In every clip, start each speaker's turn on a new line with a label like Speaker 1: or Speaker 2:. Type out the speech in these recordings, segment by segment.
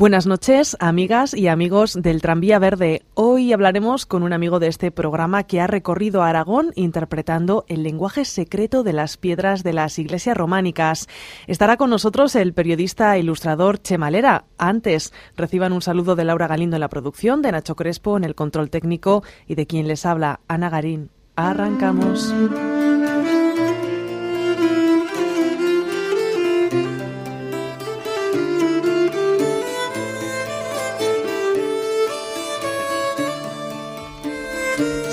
Speaker 1: Buenas noches, amigas y amigos del Tranvía Verde. Hoy hablaremos con un amigo de este programa que ha recorrido Aragón interpretando el lenguaje secreto de las piedras de las iglesias románicas. Estará con nosotros el periodista e ilustrador Chemalera. Antes, reciban un saludo de Laura Galindo en la producción, de Nacho Crespo en el control técnico y de quien les habla, Ana Garín. Arrancamos.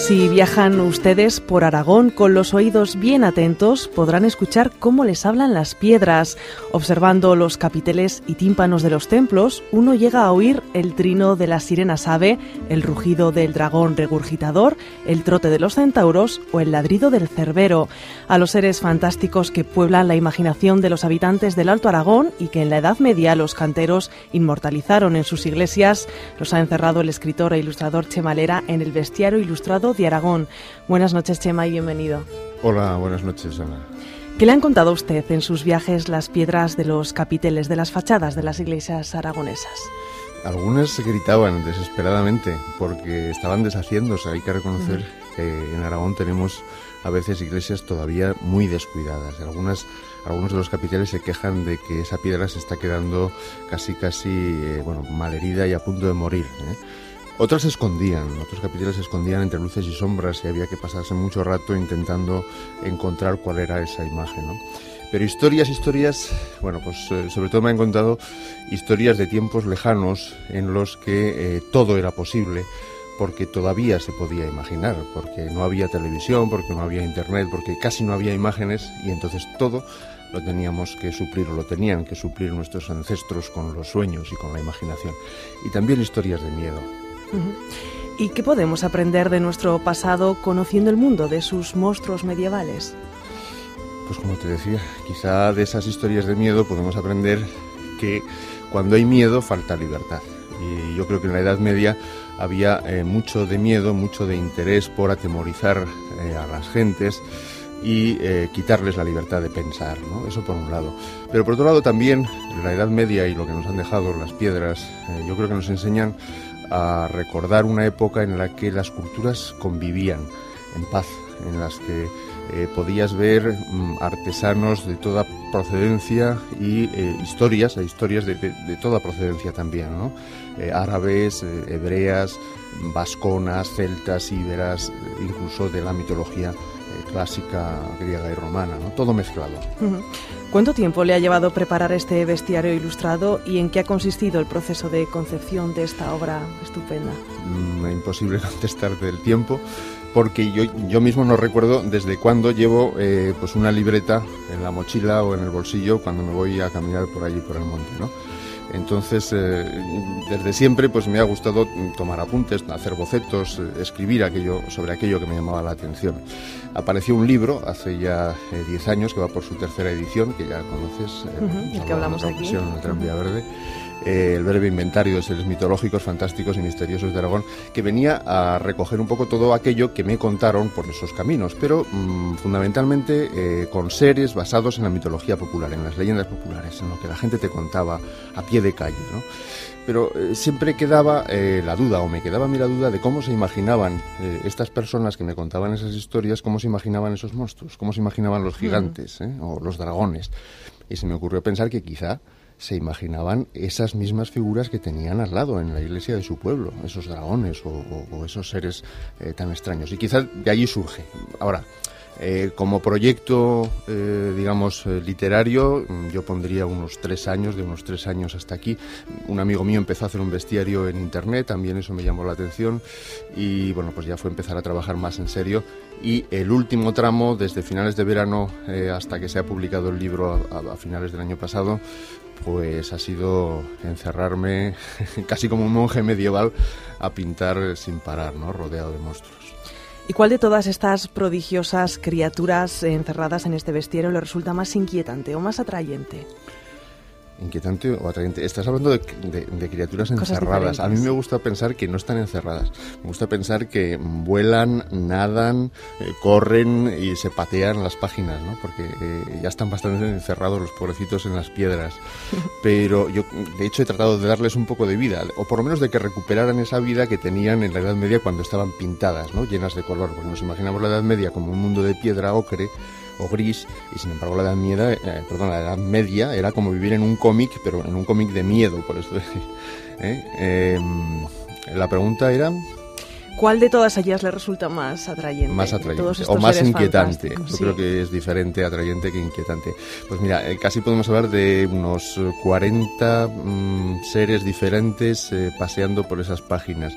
Speaker 1: Si viajan ustedes por Aragón con los oídos bien atentos, podrán escuchar cómo les hablan las piedras. Observando los capiteles y tímpanos de los templos, uno llega a oír el trino de la sirena ave, el rugido del dragón regurgitador, el trote de los centauros o el ladrido del cerbero. A los seres fantásticos que pueblan la imaginación de los habitantes del Alto Aragón y que en la Edad Media los canteros inmortalizaron en sus iglesias, los ha encerrado el escritor e ilustrador Chemalera en el bestiario ilustrado Aragón. Buenas noches, Chema, y bienvenido.
Speaker 2: Hola, buenas noches, Ana.
Speaker 1: ¿Qué le han contado a usted en sus viajes las piedras de los capiteles, de las fachadas de las iglesias aragonesas?
Speaker 2: Algunas se gritaban desesperadamente porque estaban deshaciéndose. Hay que reconocer que en Aragón tenemos a veces iglesias todavía muy descuidadas. Algunas, algunos de los capiteles se quejan de que esa piedra se está quedando casi, casi, eh, bueno, malherida y a punto de morir. ¿eh? Otras se escondían, otros capiteles se escondían entre luces y sombras y había que pasarse mucho rato intentando encontrar cuál era esa imagen. ¿no? Pero historias, historias, bueno, pues eh, sobre todo me han contado historias de tiempos lejanos en los que eh, todo era posible, porque todavía se podía imaginar, porque no había televisión, porque no había internet, porque casi no había imágenes y entonces todo lo teníamos que suplir, o lo tenían que suplir nuestros ancestros con los sueños y con la imaginación. Y también historias de miedo.
Speaker 1: ¿Y qué podemos aprender de nuestro pasado conociendo el mundo de sus monstruos medievales?
Speaker 2: Pues como te decía, quizá de esas historias de miedo podemos aprender que cuando hay miedo falta libertad. Y yo creo que en la Edad Media había eh, mucho de miedo, mucho de interés por atemorizar eh, a las gentes y eh, quitarles la libertad de pensar, ¿no? Eso por un lado. Pero por otro lado también la Edad Media y lo que nos han dejado las piedras, yo creo que nos enseñan a recordar una época en la que las culturas convivían en paz, en las que eh, podías ver mm, artesanos de toda procedencia y eh, historias, historias de, toda procedencia también, ¿no? Eh, árabes, hebreas, vasconas, celtas, íberas, incluso de la mitología clásica griega y romana, ¿no? todo mezclado.
Speaker 1: ¿Cuánto tiempo le ha llevado preparar este bestiario ilustrado y en qué ha consistido el proceso de concepción de esta obra estupenda?
Speaker 2: Mm, imposible contestarte el tiempo porque yo, yo mismo no recuerdo desde cuándo llevo eh, pues una libreta en la mochila o en el bolsillo cuando me voy a caminar por allí por el monte, ¿no? Entonces, eh, desde siempre pues me ha gustado tomar apuntes, hacer bocetos, eh, escribir aquello sobre aquello que me llamaba la atención. Apareció un libro hace ya 10 años que va por su tercera edición, que ya conoces,
Speaker 1: el que hablamos aquí,
Speaker 2: en el Tranvía Verde eh, el breve inventario de seres mitológicos, fantásticos y misteriosos de Aragón, que venía a recoger un poco todo aquello que me contaron por esos caminos, pero mm, fundamentalmente eh, con seres basados en la mitología popular, en las leyendas populares, en lo que la gente te contaba a pie de calle, ¿no? Pero eh, siempre quedaba la duda, o me quedaba a mí la duda de cómo se imaginaban estas personas que me contaban esas historias, cómo se imaginaban esos monstruos, cómo se imaginaban los gigantes o los dragones. Y se me ocurrió pensar que quizá se imaginaban esas mismas figuras que tenían al lado en la iglesia de su pueblo, esos dragones o, esos seres eh, tan extraños. Y quizás de allí surge. Ahora, eh, como proyecto, eh, digamos, literario, mm, yo pondría unos tres años, de unos tres años hasta aquí. Un amigo mío empezó a hacer un bestiario en Internet, también eso me llamó la atención y bueno, pues ya fue empezar a trabajar más en serio. Y el último tramo, desde finales de verano hasta que se ha publicado el libro a finales del año pasado, pues ha sido encerrarme casi como un monje medieval a pintar sin parar, ¿no? rodeado de monstruos.
Speaker 1: ¿Y cuál de todas estas prodigiosas criaturas encerradas en este bestiario le resulta más inquietante o más atrayente?
Speaker 2: Inquietante o atrayente. Estás hablando de, criaturas encerradas. A mí me gusta pensar que no están encerradas. Me gusta pensar que vuelan, nadan, eh, corren y se patean las páginas, ¿no? Porque eh, ya están bastante encerrados los pobrecitos en las piedras. Pero yo, de hecho, he tratado de darles un poco de vida, o por lo menos de que recuperaran esa vida que tenían en la Edad Media cuando estaban pintadas, ¿no? Llenas de color. Porque nos imaginamos la Edad Media como un mundo de piedra ocre o gris y sin embargo la edad, media, eh, perdón, la edad media era como vivir en un cómic, pero en un cómic de miedo, por eso. ¿eh? Em, la pregunta era...
Speaker 1: ¿Cuál de todas ellas le resulta más atrayente?
Speaker 2: Más atrayente o más inquietante. Yo creo que es diferente atrayente que inquietante. Pues mira, eh, casi podemos hablar de unos 40 mm, seres diferentes paseando por esas páginas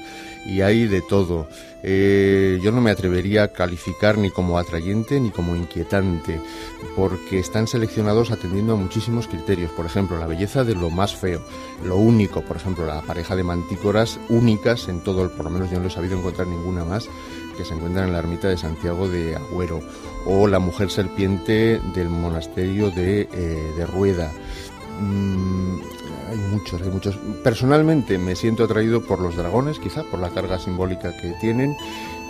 Speaker 2: y hay de todo. Eh, yo no me atrevería a calificar ni como atrayente ni como inquietante, porque están seleccionados atendiendo a muchísimos criterios. Por ejemplo, la belleza de lo más feo, lo único, por ejemplo, la pareja de mantícoras únicas en todo el, por lo menos yo no he sabido encontrar ninguna más, que se encuentran en la ermita de Santiago de Agüero, o la mujer serpiente del monasterio de, eh, de Rueda. Mm, hay muchos, hay muchos. Personalmente me siento atraído por los dragones, quizá por la carga simbólica que tienen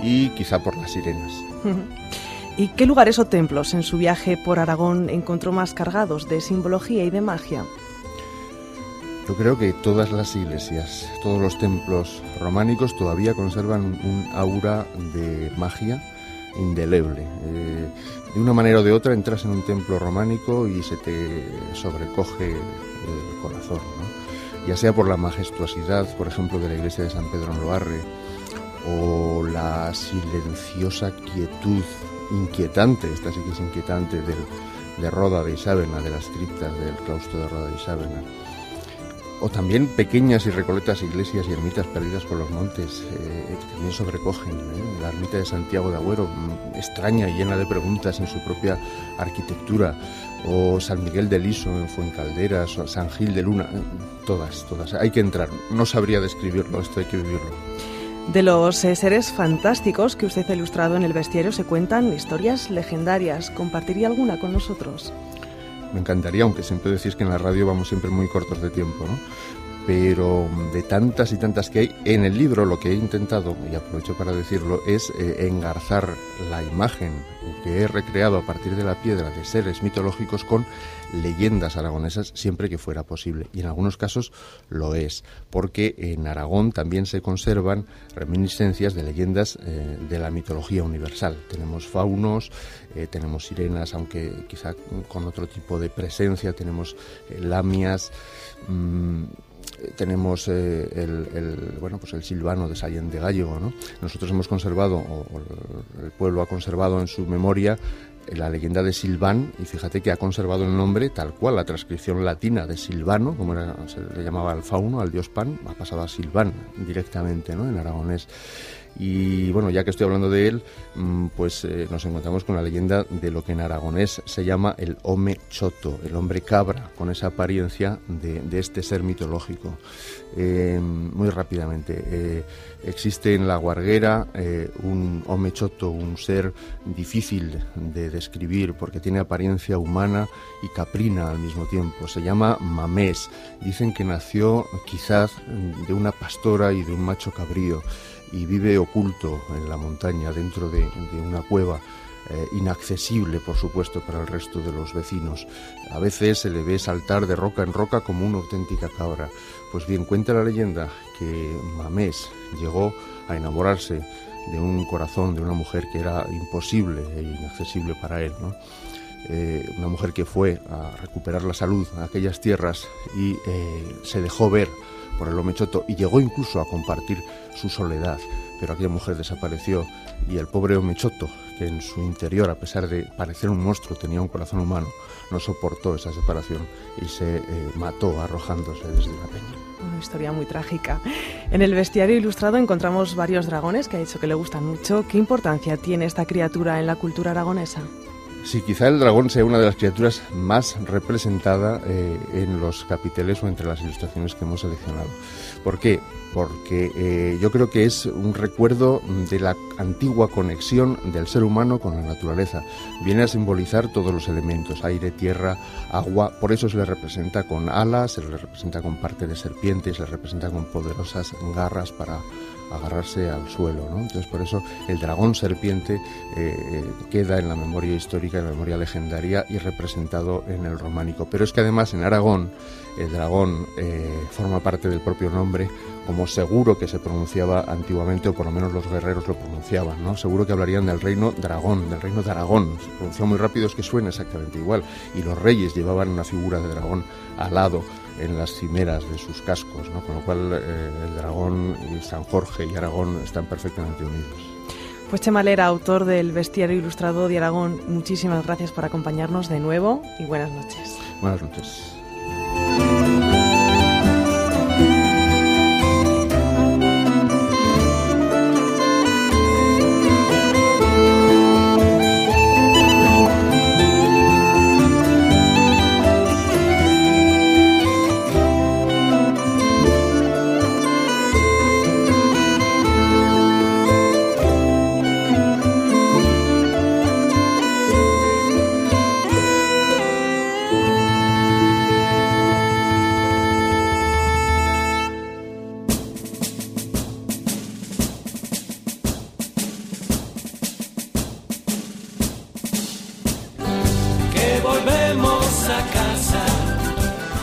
Speaker 2: y quizá por las sirenas.
Speaker 1: ¿Y qué lugares o templos en su viaje por Aragón encontró más cargados de simbología y de magia?
Speaker 2: Yo creo que todas las iglesias, todos los templos románicos todavía conservan un aura de magia indeleble. Eh, de una manera o de otra entras en un templo románico y se te sobrecoge el corazón, ya sea por la majestuosidad, por ejemplo, de la iglesia de San Pedro en Loarre, o la silenciosa quietud inquietante, esta sí que es inquietante, de Roda de Isábena, de las criptas del claustro de Roda de Isábena o también pequeñas y recoletas iglesias y ermitas perdidas por los montes eh, que también sobrecogen. ¿eh? La ermita de Santiago de Agüero, mm, extraña y llena de preguntas en su propia arquitectura, o San Miguel de Liso en Fuencalderas, o San Gil de Luna, ¿eh? todas, todas. Hay que entrar, no sabría describirlo, esto hay que vivirlo.
Speaker 1: De los seres fantásticos que usted ha ilustrado en el bestiario se cuentan historias legendarias. ¿Compartiría alguna con nosotros?
Speaker 2: Me encantaría, aunque siempre decís que en la radio vamos siempre muy cortos de tiempo, ¿no? Pero de tantas y tantas que hay, en el libro lo que he intentado, y aprovecho para decirlo, es eh, engarzar la imagen que he recreado a partir de la piedra de seres mitológicos con leyendas aragonesas siempre que fuera posible. Y en algunos casos lo es, porque en Aragón también se conservan reminiscencias de leyendas eh, de la mitología universal. Tenemos faunos, eh, tenemos sirenas, aunque quizá con otro tipo de presencia, tenemos lamias. Mm, tenemos el, bueno pues el silvano de Sallén de Gallego ¿no? nosotros hemos conservado o, el pueblo ha conservado en su memoria la leyenda de Silván, y fíjate que ha conservado el nombre tal cual, la transcripción latina de Silvano, como era, se le llamaba al fauno, al dios Pan, ha pasado a Silván directamente, ¿no? En aragonés. Y bueno, ya que estoy hablando de él, mm, pues eh, nos encontramos con la leyenda de lo que en aragonés se llama el Home Choto, el hombre cabra, con esa apariencia de, este ser mitológico. Eh, muy rápidamente, eh, existe en la guarguera un Home Choto, un ser difícil de describir porque tiene apariencia humana y caprina al mismo tiempo. Se llama Mamés. Dicen que nació quizás de una pastora y de un macho cabrío y vive oculto en la montaña dentro de, una cueva. Eh, inaccesible, por supuesto, para el resto de los vecinos. A veces se le ve saltar de roca en roca como una auténtica cabra. Pues bien, cuenta la leyenda que Mamés llegó a enamorarse de un corazón de una mujer que era imposible e inaccesible para él. Eh, una mujer que fue a recuperar la salud a aquellas tierras y eh, se dejó ver por el Omechoto y llegó incluso a compartir su soledad, pero aquella mujer desapareció y el pobre Omechoto, que en su interior, a pesar de parecer un monstruo, tenía un corazón humano, no soportó esa separación y se eh, mató arrojándose desde la peña.
Speaker 1: Una historia muy trágica. En el bestiario ilustrado encontramos varios dragones que ha dicho que le gustan mucho. ¿Qué importancia tiene esta criatura en la cultura aragonesa?
Speaker 2: Sí, quizá el dragón sea una de las criaturas más representada eh, en los capiteles o entre las ilustraciones que hemos seleccionado. ¿Por qué? Porque eh, yo creo que es un recuerdo de la antigua conexión del ser humano con la naturaleza. Viene a simbolizar todos los elementos, aire, tierra, agua. Por eso se le representa con alas, se le representa con parte de serpiente, se le representa con poderosas garras para agarrarse al suelo. ¿no? Entonces por eso el dragón serpiente eh, eh, queda en la memoria histórica, en la memoria legendaria y representado en el románico. Pero es que además en Aragón el dragón forma parte del propio nombre, como seguro que se pronunciaba antiguamente, o por lo menos los guerreros lo pronunciaban, ¿no? Seguro que hablarían del reino dragón, del reino de Aragón. Se pronuncia muy rápido, es que suena exactamente igual. Y los reyes llevaban una figura de dragón alado en las cimeras de sus cascos, ¿no? con lo cual eh, el dragón y San Jorge y Aragón están perfectamente unidos.
Speaker 1: Pues Chemalera, autor del Bestiario Ilustrado de Aragón, muchísimas gracias por acompañarnos de nuevo y buenas noches.
Speaker 2: Buenas noches.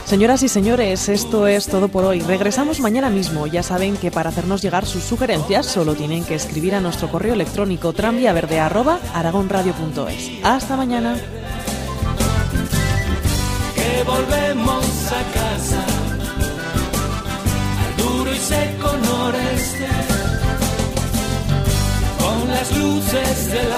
Speaker 1: Señoras y señores, esto es todo por hoy. Regresamos mañana mismo. Ya saben que para hacernos llegar sus sugerencias solo tienen que escribir a nuestro correo electrónico tranviaverde.aragonradio.es. Hasta mañana.
Speaker 3: Que volvemos a casa, al duro y seco noreste, con las luces del